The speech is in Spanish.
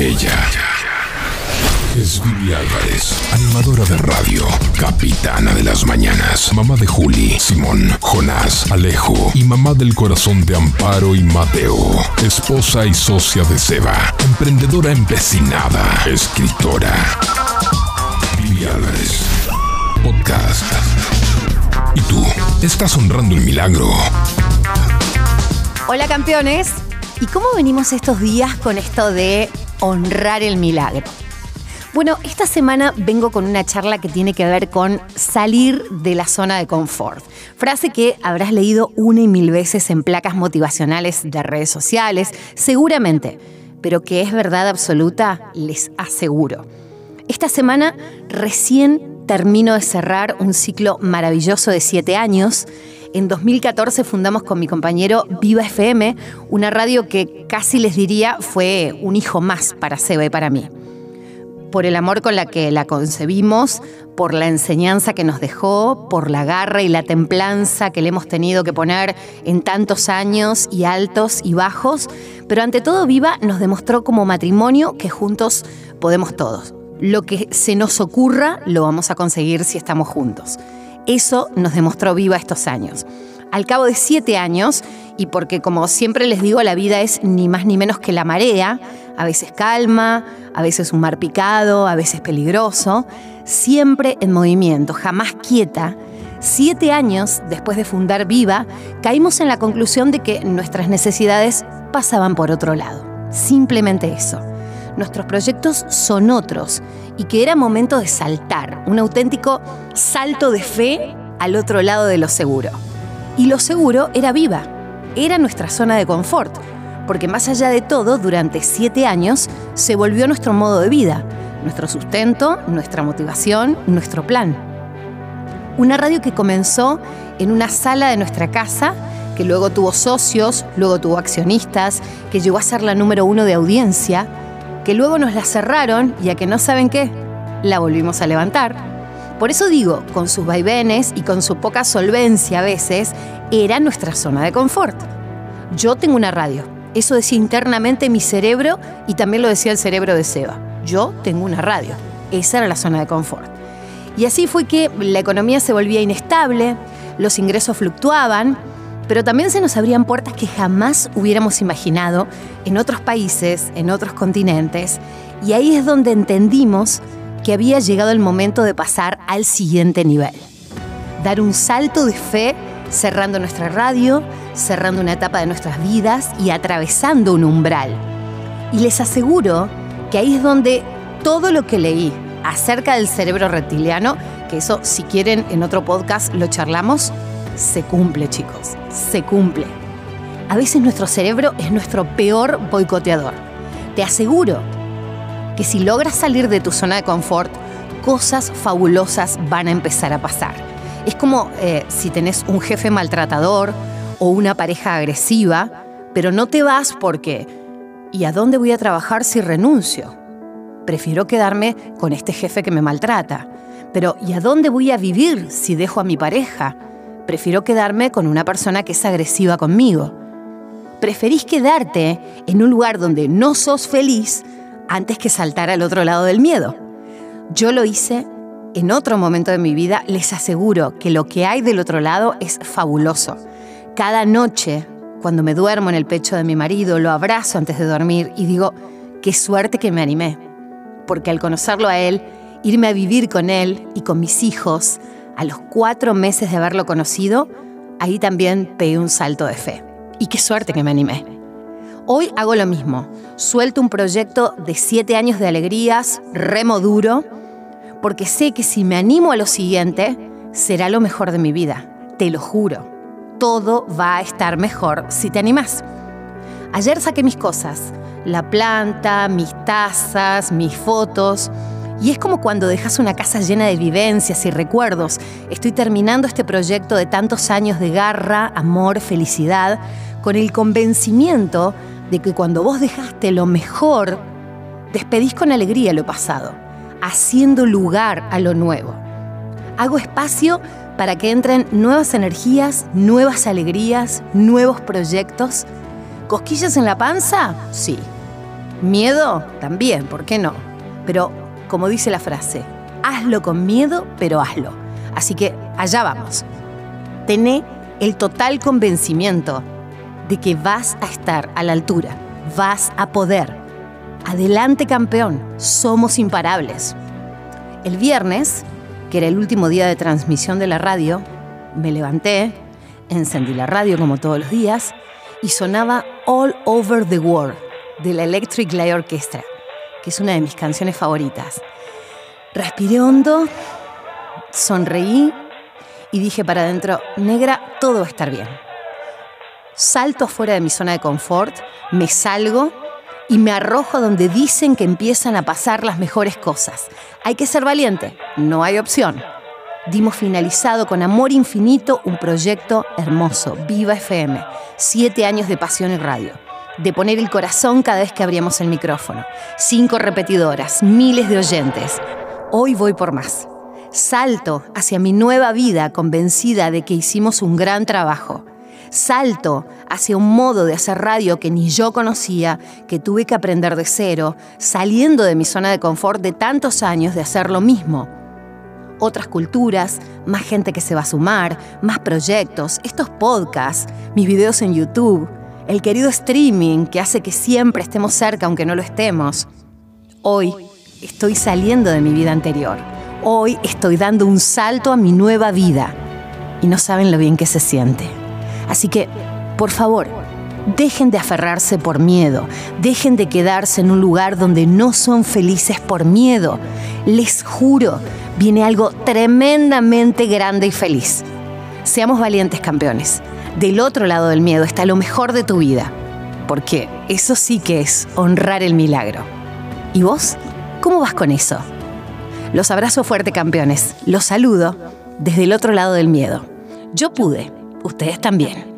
Ella es Vivi Álvarez, animadora de radio, capitana de las mañanas, mamá de Juli, Simón, Jonás, Alejo y mamá del corazón de Amparo y Mateo, esposa y socia de Seba, emprendedora empecinada, escritora. Vivi Álvarez, podcast. ¿Y tú? ¿Estás honrando el milagro? Hola campeones, ¿y cómo venimos estos días con esto de honrar el milagro? Bueno, esta semana vengo con una charla que tiene que ver con salir de la zona de confort. Frase que habrás leído una y mil veces en placas motivacionales de redes sociales, seguramente, pero que es verdad absoluta, les aseguro. Esta semana recién termino de cerrar un ciclo maravilloso de siete años. En 2014 fundamos con mi compañero Viva FM, una radio que casi les diría fue un hijo más para Seba y para mí por el amor con la que la concebimos, por la enseñanza que nos dejó, por la garra y la templanza que le hemos tenido que poner en tantos años y altos y bajos, pero ante todo Viva nos demostró como matrimonio que juntos podemos todos. Lo que se nos ocurra lo vamos a conseguir si estamos juntos. Eso nos demostró Viva estos años. Al cabo de siete años, y porque como siempre les digo, la vida es ni más ni menos que la marea, a veces calma, a veces un mar picado, a veces peligroso, siempre en movimiento, jamás quieta. Siete años después de fundar Viva, caímos en la conclusión de que nuestras necesidades pasaban por otro lado. Simplemente eso. Nuestros proyectos son otros y que era momento de saltar, un auténtico salto de fe al otro lado de lo seguro. Y lo seguro era viva, era nuestra zona de confort, porque más allá de todo, durante siete años se volvió nuestro modo de vida, nuestro sustento, nuestra motivación, nuestro plan. Una radio que comenzó en una sala de nuestra casa, que luego tuvo socios, luego tuvo accionistas, que llegó a ser la número uno de audiencia, que luego nos la cerraron y a que no saben qué, la volvimos a levantar por eso digo, con sus vaivenes y con su poca solvencia a veces, era nuestra zona de confort. Yo tengo una radio. Eso decía internamente mi cerebro y también lo decía el cerebro de Seba. Yo tengo una radio. Esa era la zona de confort. Y así fue que la economía se volvía inestable, los ingresos fluctuaban, pero también se nos abrían puertas que jamás hubiéramos imaginado en otros países, en otros continentes. Y ahí es donde entendimos que había llegado el momento de pasar al siguiente nivel. Dar un salto de fe cerrando nuestra radio, cerrando una etapa de nuestras vidas y atravesando un umbral. Y les aseguro que ahí es donde todo lo que leí acerca del cerebro reptiliano, que eso si quieren en otro podcast lo charlamos, se cumple chicos, se cumple. A veces nuestro cerebro es nuestro peor boicoteador. Te aseguro que si logras salir de tu zona de confort, cosas fabulosas van a empezar a pasar. Es como eh, si tenés un jefe maltratador o una pareja agresiva, pero no te vas porque ¿y a dónde voy a trabajar si renuncio? Prefiero quedarme con este jefe que me maltrata. Pero ¿y a dónde voy a vivir si dejo a mi pareja? Prefiero quedarme con una persona que es agresiva conmigo. Preferís quedarte en un lugar donde no sos feliz antes que saltar al otro lado del miedo. Yo lo hice en otro momento de mi vida, les aseguro que lo que hay del otro lado es fabuloso. Cada noche, cuando me duermo en el pecho de mi marido, lo abrazo antes de dormir y digo, qué suerte que me animé. Porque al conocerlo a él, irme a vivir con él y con mis hijos, a los cuatro meses de haberlo conocido, ahí también pegué un salto de fe. Y qué suerte que me animé. Hoy hago lo mismo. Suelto un proyecto de siete años de alegrías, remo duro, porque sé que si me animo a lo siguiente, será lo mejor de mi vida. Te lo juro. Todo va a estar mejor si te animas. Ayer saqué mis cosas, la planta, mis tazas, mis fotos. Y es como cuando dejas una casa llena de vivencias y recuerdos. Estoy terminando este proyecto de tantos años de garra, amor, felicidad, con el convencimiento de que cuando vos dejaste lo mejor, despedís con alegría lo pasado, haciendo lugar a lo nuevo. Hago espacio para que entren nuevas energías, nuevas alegrías, nuevos proyectos. ¿Cosquillas en la panza? Sí. Miedo también, ¿por qué no? Pero, como dice la frase, hazlo con miedo, pero hazlo. Así que allá vamos. Tené el total convencimiento de que vas a estar a la altura, vas a poder. Adelante campeón, somos imparables. El viernes, que era el último día de transmisión de la radio, me levanté, encendí la radio como todos los días y sonaba All Over the World de la Electric Light Orchestra, que es una de mis canciones favoritas. Respiré hondo, sonreí y dije para adentro, negra, todo va a estar bien. Salto afuera de mi zona de confort, me salgo y me arrojo donde dicen que empiezan a pasar las mejores cosas. Hay que ser valiente, no hay opción. Dimos finalizado con amor infinito un proyecto hermoso, Viva FM, siete años de pasión y radio, de poner el corazón cada vez que abríamos el micrófono, cinco repetidoras, miles de oyentes. Hoy voy por más. Salto hacia mi nueva vida convencida de que hicimos un gran trabajo. Salto hacia un modo de hacer radio que ni yo conocía, que tuve que aprender de cero, saliendo de mi zona de confort de tantos años de hacer lo mismo. Otras culturas, más gente que se va a sumar, más proyectos, estos podcasts, mis videos en YouTube, el querido streaming que hace que siempre estemos cerca aunque no lo estemos. Hoy estoy saliendo de mi vida anterior. Hoy estoy dando un salto a mi nueva vida. Y no saben lo bien que se siente. Así que, por favor, dejen de aferrarse por miedo, dejen de quedarse en un lugar donde no son felices por miedo. Les juro, viene algo tremendamente grande y feliz. Seamos valientes campeones. Del otro lado del miedo está lo mejor de tu vida, porque eso sí que es honrar el milagro. ¿Y vos? ¿Cómo vas con eso? Los abrazo fuerte campeones, los saludo desde el otro lado del miedo. Yo pude ustedes también.